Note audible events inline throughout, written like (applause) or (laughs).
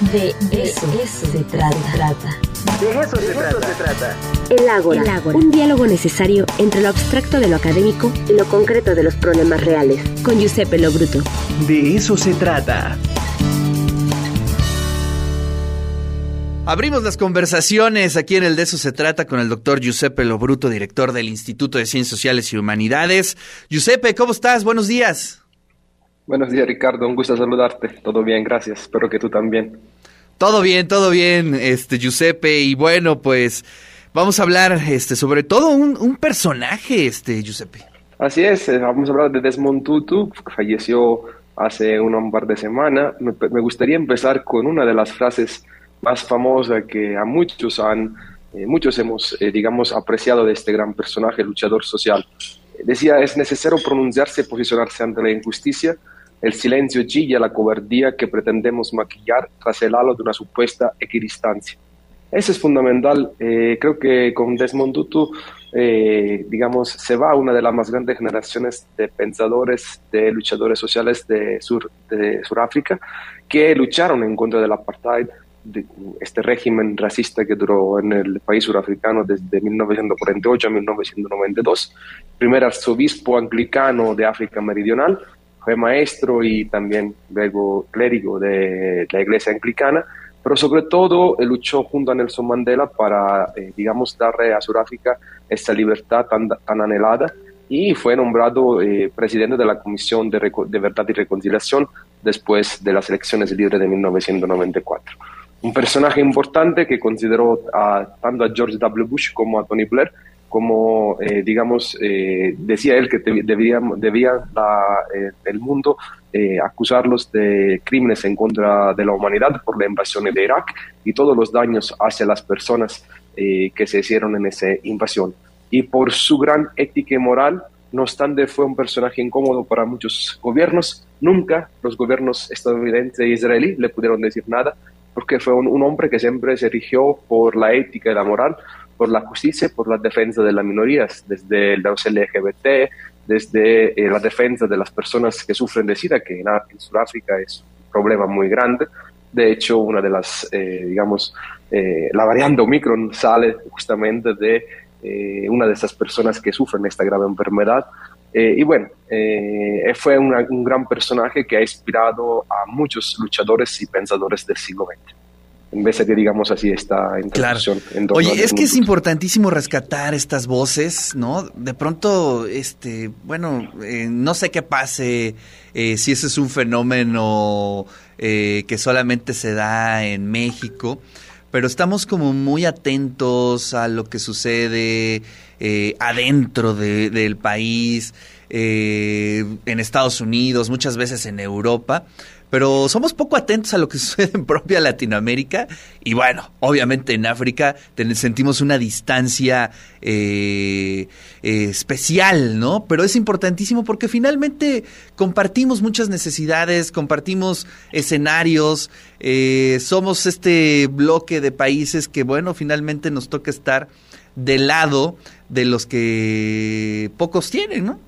De eso, se trata. De eso, se, trata. El ágora, El ágora, un diálogo necesario entre lo abstracto de lo académico y lo concreto de los problemas reales. Con Giuseppe Lobruto. De eso se trata. Abrimos las conversaciones aquí en el De eso se trata con el doctor Giuseppe Lobruto, director del Instituto de Ciencias Sociales y Humanidades. Giuseppe, ¿cómo estás? Buenos días. Buenos días, Ricardo. Un gusto saludarte. Todo bien, gracias. Espero que tú también. Todo bien, todo bien, este Giuseppe. Y bueno, pues vamos a hablar este, sobre todo un, personaje, este Giuseppe. Así es, eh, vamos a hablar de Desmond Tutu, que falleció hace un par de semanas. Me, gustaría empezar con una de las frases más famosas que a muchos han, eh, muchos hemos, eh, digamos, apreciado de este gran personaje, luchador social. Decía, es necesario pronunciarse y posicionarse ante la injusticia el silencio chilla la cobardía que pretendemos maquillar tras el halo de una supuesta equidistancia. Eso es fundamental. Eh, creo que con Desmond Tutu, eh, digamos, se va una de las más grandes generaciones de pensadores, de luchadores sociales de, Sur, de Sudáfrica, que lucharon en contra del apartheid, de este régimen racista que duró en el país surafricano desde 1948 a 1992. Primer arzobispo anglicano de África Meridional, fue maestro y también luego clérigo de la iglesia anglicana, pero sobre todo luchó junto a Nelson Mandela para, eh, digamos, darle a Sudáfrica esta libertad tan, anhelada y fue nombrado eh, presidente de la Comisión de, Verdad y Reconciliación después de las elecciones libres de 1994. Un personaje importante que consideró tanto a George W. Bush como a Tony Blair como, eh, digamos, eh, decía él que debía, debía eh, el mundo acusarlos de crímenes en contra de la humanidad por la invasión de Irak y todos los daños hacia las personas que se hicieron en esa invasión. Y por su gran ética y moral, no obstante, fue un personaje incómodo para muchos gobiernos. Nunca los gobiernos estadounidenses e israelí le pudieron decir nada, porque fue un, un hombre que siempre se rigió por la ética y la moral, por la justicia, por la defensa de las minorías, desde los LGBT, desde eh, la defensa de las personas que sufren de SIDA, que en, Sudáfrica es un problema muy grande. De hecho, una de las, eh, digamos, eh, la variante Omicron sale justamente de una de esas personas que sufren esta grave enfermedad. y bueno, fue un gran personaje que ha inspirado a muchos luchadores y pensadores del siglo XX en vez de que digamos así esta introducción. Oye, es que es importantísimo rescatar estas voces, ¿no? De pronto, este, bueno, eh, no sé qué pase, eh, si ese es un fenómeno eh, que solamente se da en México, pero estamos como muy atentos a lo que sucede adentro del país, en Estados Unidos, muchas veces en Europa pero somos poco atentos a lo que (laughs) sucede en propia Latinoamérica y bueno, obviamente en África sentimos una distancia eh, eh, especial, ¿no? Pero es importantísimo porque finalmente compartimos muchas necesidades, compartimos escenarios, eh, somos este bloque de países que bueno, finalmente nos toca estar del lado de los que pocos tienen, ¿no?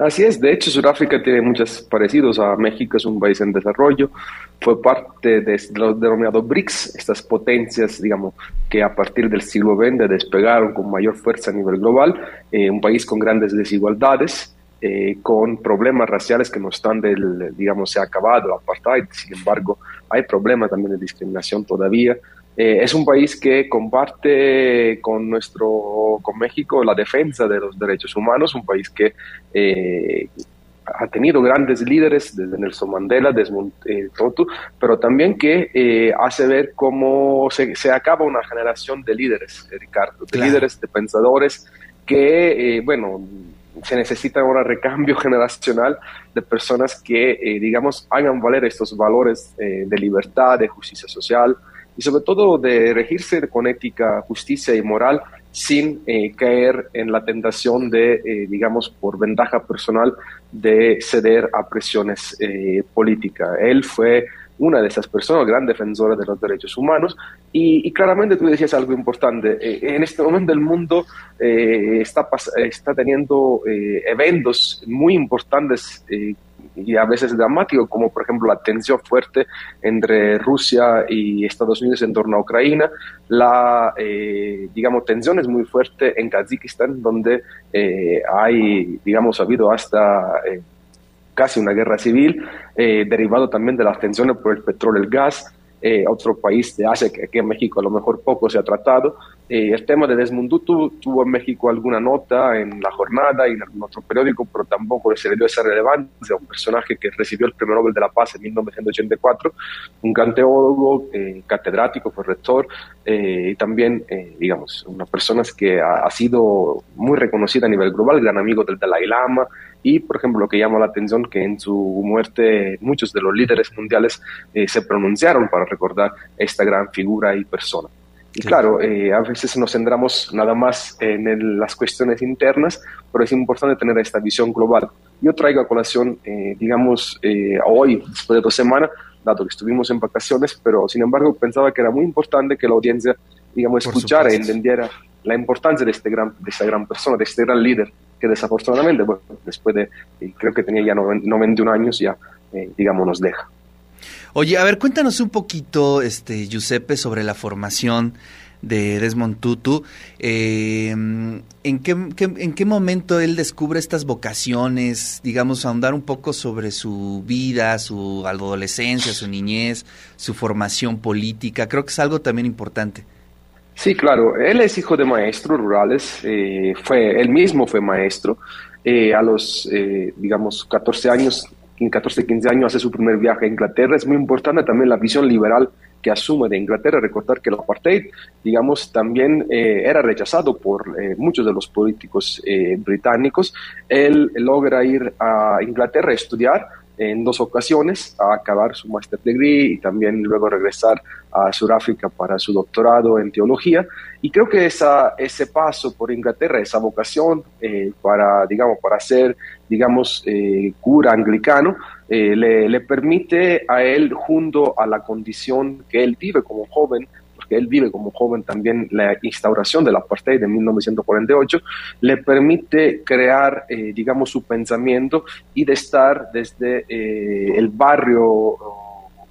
Así es, de hecho Sudáfrica tiene muchos parecidos a México, es un país en desarrollo, fue parte de los denominados BRICS, estas potencias, digamos, que a partir del siglo XX despegaron con mayor fuerza a nivel global, eh, un país con grandes desigualdades, eh, con problemas raciales que no están del, digamos, se ha acabado el apartheid, sin embargo, hay problemas también de discriminación todavía, eh, es un país que comparte con nuestro, con México la defensa de los derechos humanos, un país que eh, ha tenido grandes líderes desde Nelson Mandela, Desmond eh, Tutu, pero también que hace ver cómo se, se, acaba una generación de líderes, Ricardo, de líderes, de pensadores que, bueno, se necesita ahora recambio (laughs) generacional de personas que, digamos, hagan valer estos valores de libertad, de justicia social, y sobre todo de regirse con ética, justicia y moral sin eh, caer en la tentación de, eh, digamos, por ventaja personal, de ceder a presiones eh, políticas. Él fue una de esas personas, gran defensora de los derechos humanos, y, claramente tú decías algo importante. en este momento el mundo está, está teniendo eventos muy importantes y a veces dramático, como por ejemplo la tensión fuerte entre Rusia y Estados Unidos en torno a Ucrania, la, eh, digamos, tensión es muy fuerte en Kazajistán, donde eh, hay, digamos, ha habido hasta eh, casi una guerra civil, derivado también de las tensiones por el petróleo y el gas, eh, otro país de Asia que aquí en México a lo mejor poco se ha tratado. Eh, el tema de Desmond Tutu tuvo en México alguna nota en la jornada y en algún otro periódico, pero tampoco se le dio esa relevancia. Un personaje que recibió el Premio Nobel de la Paz en 1984, un gran teólogo, eh, catedrático, fue rector y también, digamos, una persona que ha, ha, sido muy reconocida a nivel global, gran amigo del Dalai Lama, y, por ejemplo, lo que llama la atención que en su muerte muchos de los líderes mundiales eh, se pronunciaron para recordar esta gran figura y persona. Y claro, eh, a veces nos centramos nada más en las cuestiones internas, pero es importante tener esta visión global. Yo traigo a colación, eh, digamos, hoy, después de dos semanas, dado que estuvimos en vacaciones, pero sin embargo pensaba que era muy importante que la audiencia, digamos, escuchara y entendiera la importancia de, este gran, de esta gran persona, de este gran líder que desafortunadamente, bueno, después de, creo que tenía ya 91 años, ya, eh, digamos, nos deja. Oye, a ver, cuéntanos un poquito, este, Giuseppe, sobre la formación de Desmond Tutu. Eh, ¿en, qué, ¿En qué momento él descubre estas vocaciones? Digamos, ahondar un poco sobre su vida, su adolescencia, su niñez, su formación política. Creo que es algo también importante. Sí, claro, él es hijo de maestros rurales, eh, fue, él mismo fue maestro, eh, a los, eh, digamos, 14 años, 14, 15 años hace su primer viaje a Inglaterra, es muy importante también la visión liberal que asume de Inglaterra, recordar que el apartheid, digamos, también era rechazado por muchos de los políticos británicos. Él logra ir a Inglaterra a estudiar, en dos ocasiones a acabar su master degree y también luego regresar a Sudáfrica para su doctorado en teología. Y creo que esa, ese paso por Inglaterra, esa vocación eh, para, digamos, para ser, digamos, eh, cura anglicano, eh, le, le permite a él, junto a la condición que él vive como joven, que él vive como joven también la instauración del apartheid de 1948, le permite crear, eh, digamos, su pensamiento y de estar desde eh, el barrio,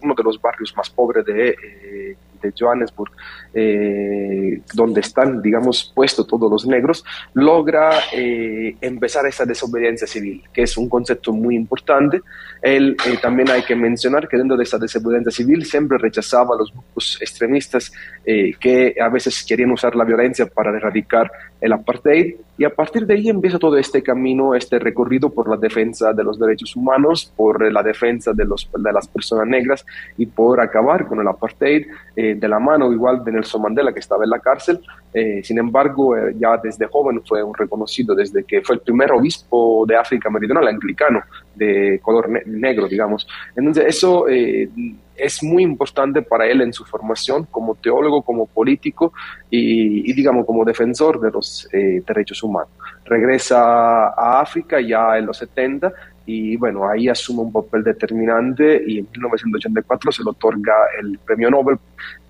uno de los barrios más pobres de, eh, de Johannesburg, eh, donde están, digamos, puestos todos los negros, logra eh, empezar esa desobediencia civil, que es un concepto muy importante. Él eh, también hay que mencionar que dentro de esa desobediencia civil siempre rechazaba a los grupos extremistas que a veces querían usar la violencia para erradicar el apartheid y a partir de ahí empieza todo este camino, este recorrido por la defensa de los derechos humanos, por la defensa de, los, de las personas negras y por acabar con el apartheid de la mano igual de Nelson Mandela que estaba en la cárcel. Eh, sin embargo, eh, ya desde joven fue un reconocido, desde que fue el primer obispo de África Meridional, anglicano, de color negro, digamos. Entonces, eso eh, es muy importante para él en su formación como teólogo, como político y, digamos, como defensor de los derechos humanos. Regresa a África ya en los 70 y bueno, ahí asume un papel determinante y en 1984 se le otorga el Premio Nobel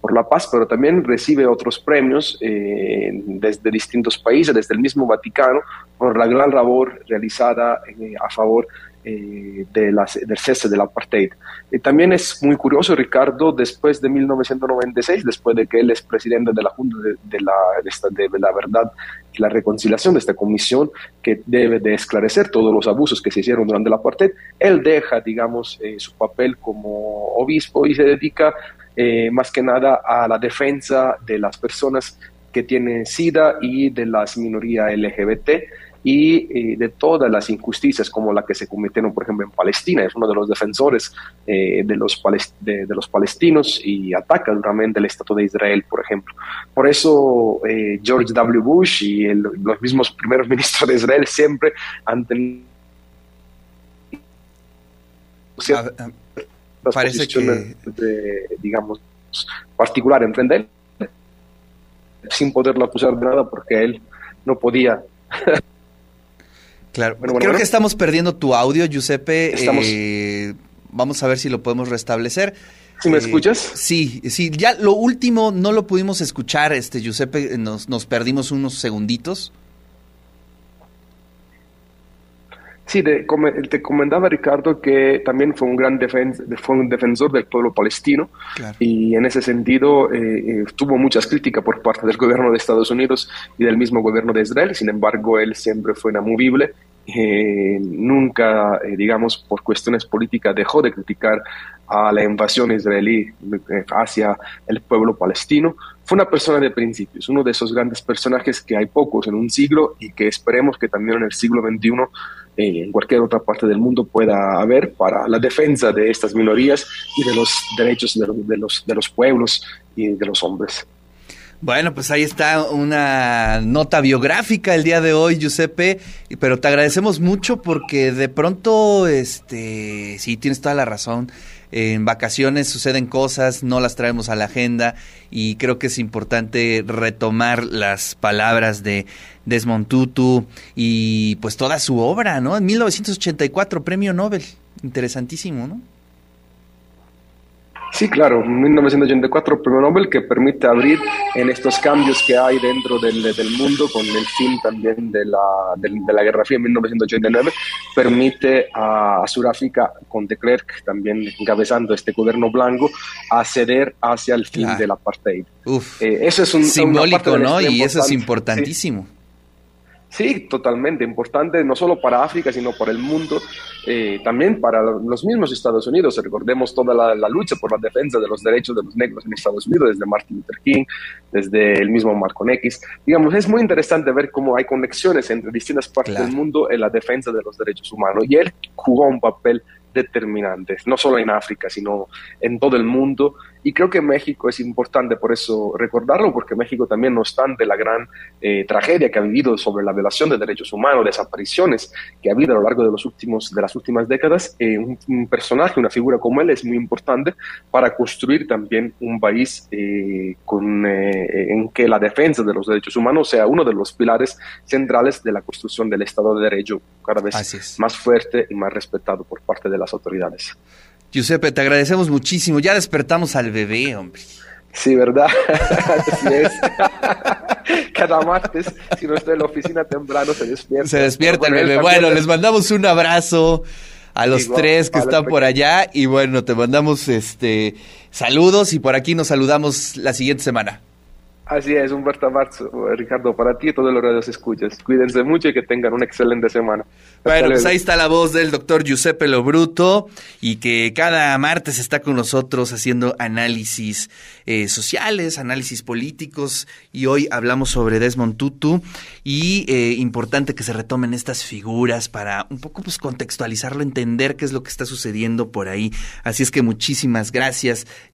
por la Paz, pero también recibe otros premios eh, desde distintos países, desde el mismo Vaticano, por la gran labor realizada eh, a favor eh, de del cese del apartheid. Y también es muy curioso, Ricardo, después de 1996, después de que él es presidente de la Junta de, la, de, la Verdad y la Reconciliación de esta comisión, que debe de esclarecer todos los abusos que se hicieron durante el apartheid, él deja, digamos, eh, su papel como obispo y se dedica eh, más que nada a la defensa de las personas que tienen SIDA y de las minorías LGBT y eh, de todas las injusticias como la que se cometieron, por ejemplo, en Palestina. Es uno de los defensores eh, de, los de, los palestinos y ataca duramente el Estado de Israel, por ejemplo. Por eso George W. Bush y los mismos primeros (laughs) ministros de Israel siempre han tenido... parece que... de, digamos, particular en él, sin poderlo acusar de nada porque él no podía Claro, creo que estamos perdiendo tu audio, Giuseppe. Eh, vamos a ver si lo podemos restablecer. ¿Sí me eh, escuchas? Sí, sí. Ya lo último no lo pudimos escuchar, este Giuseppe, nos, nos perdimos unos segunditos. Sí, te, comentaba Ricardo que también fue un gran fue un defensor del pueblo palestino y en ese sentido eh, eh, tuvo muchas críticas por parte del gobierno de Estados Unidos y del mismo gobierno de Israel. Sin embargo, él siempre fue inamovible. Eh, nunca, digamos, por cuestiones políticas dejó de criticar a la invasión israelí hacia el pueblo palestino. Fue una persona de principios, uno de esos grandes personajes que hay pocos en un siglo y que esperemos que también en el siglo XXI en cualquier otra parte del mundo pueda haber para la defensa de estas minorías y de los derechos de los, de los, de los pueblos y de los hombres. Bueno, pues ahí está una nota biográfica el día de hoy, Giuseppe, pero te agradecemos mucho porque de pronto, este, sí, tienes toda la razón en vacaciones suceden cosas, no las traemos a la agenda y creo que es importante retomar las palabras de Desmond Tutu y pues toda su obra, ¿no? En 1984, premio Nobel. Interesantísimo, ¿no? Sí, claro, 1984 premio Nobel que permite abrir en estos cambios que hay dentro del, del mundo con el fin también de la, de, la Guerra Fría en 1989, permite a, Sudáfrica con de Klerk también encabezando este gobierno blanco a ceder hacia el fin de del apartheid. Uf, eh, eso es un simbólico, ¿no? Y eso es importantísimo. Sí, totalmente importante, no solo para África, sino para el mundo, eh, también para los mismos Estados Unidos. Recordemos toda la, lucha por la defensa de los derechos de los negros en Estados Unidos, desde Martin Luther King, desde el mismo Marco X. Digamos, es muy interesante ver cómo hay conexiones entre distintas partes del mundo en la defensa de los derechos humanos. Y él jugó un papel determinantes, no solo en África, sino en todo el mundo. Y creo que México es importante por eso recordarlo, porque México también, no obstante la gran eh, tragedia que ha vivido sobre la violación de derechos humanos, desapariciones que ha habido a lo largo de, los últimos, de las últimas décadas, eh, un, personaje, una figura como él es muy importante para construir también un país eh, con, en que la defensa de los derechos humanos sea uno de los pilares centrales de la construcción del Estado de Derecho cada vez más fuerte y más respetado por parte de las autoridades. Giuseppe, te agradecemos muchísimo. Ya despertamos al bebé, hombre. Sí, ¿verdad? (laughs) Así es. (laughs) Cada martes, si no estoy en la oficina temprano, se despierta. Se despierta el bebé. Bueno, les mandamos un abrazo a los tres que están por allá y bueno, te mandamos este saludos y por aquí nos saludamos la siguiente semana. Así es, Humberto Marzo, Ricardo, para ti y todos los radios escuchas. Cuídense mucho y que tengan una excelente semana. bueno, pues ahí está la voz del doctor Giuseppe Lobruto y que cada martes está con nosotros haciendo análisis eh, sociales, análisis políticos y hoy hablamos sobre Desmond Tutu y eh, importante que se retomen estas figuras para un poco pues contextualizarlo, entender qué es lo que está sucediendo por ahí. Así es que muchísimas gracias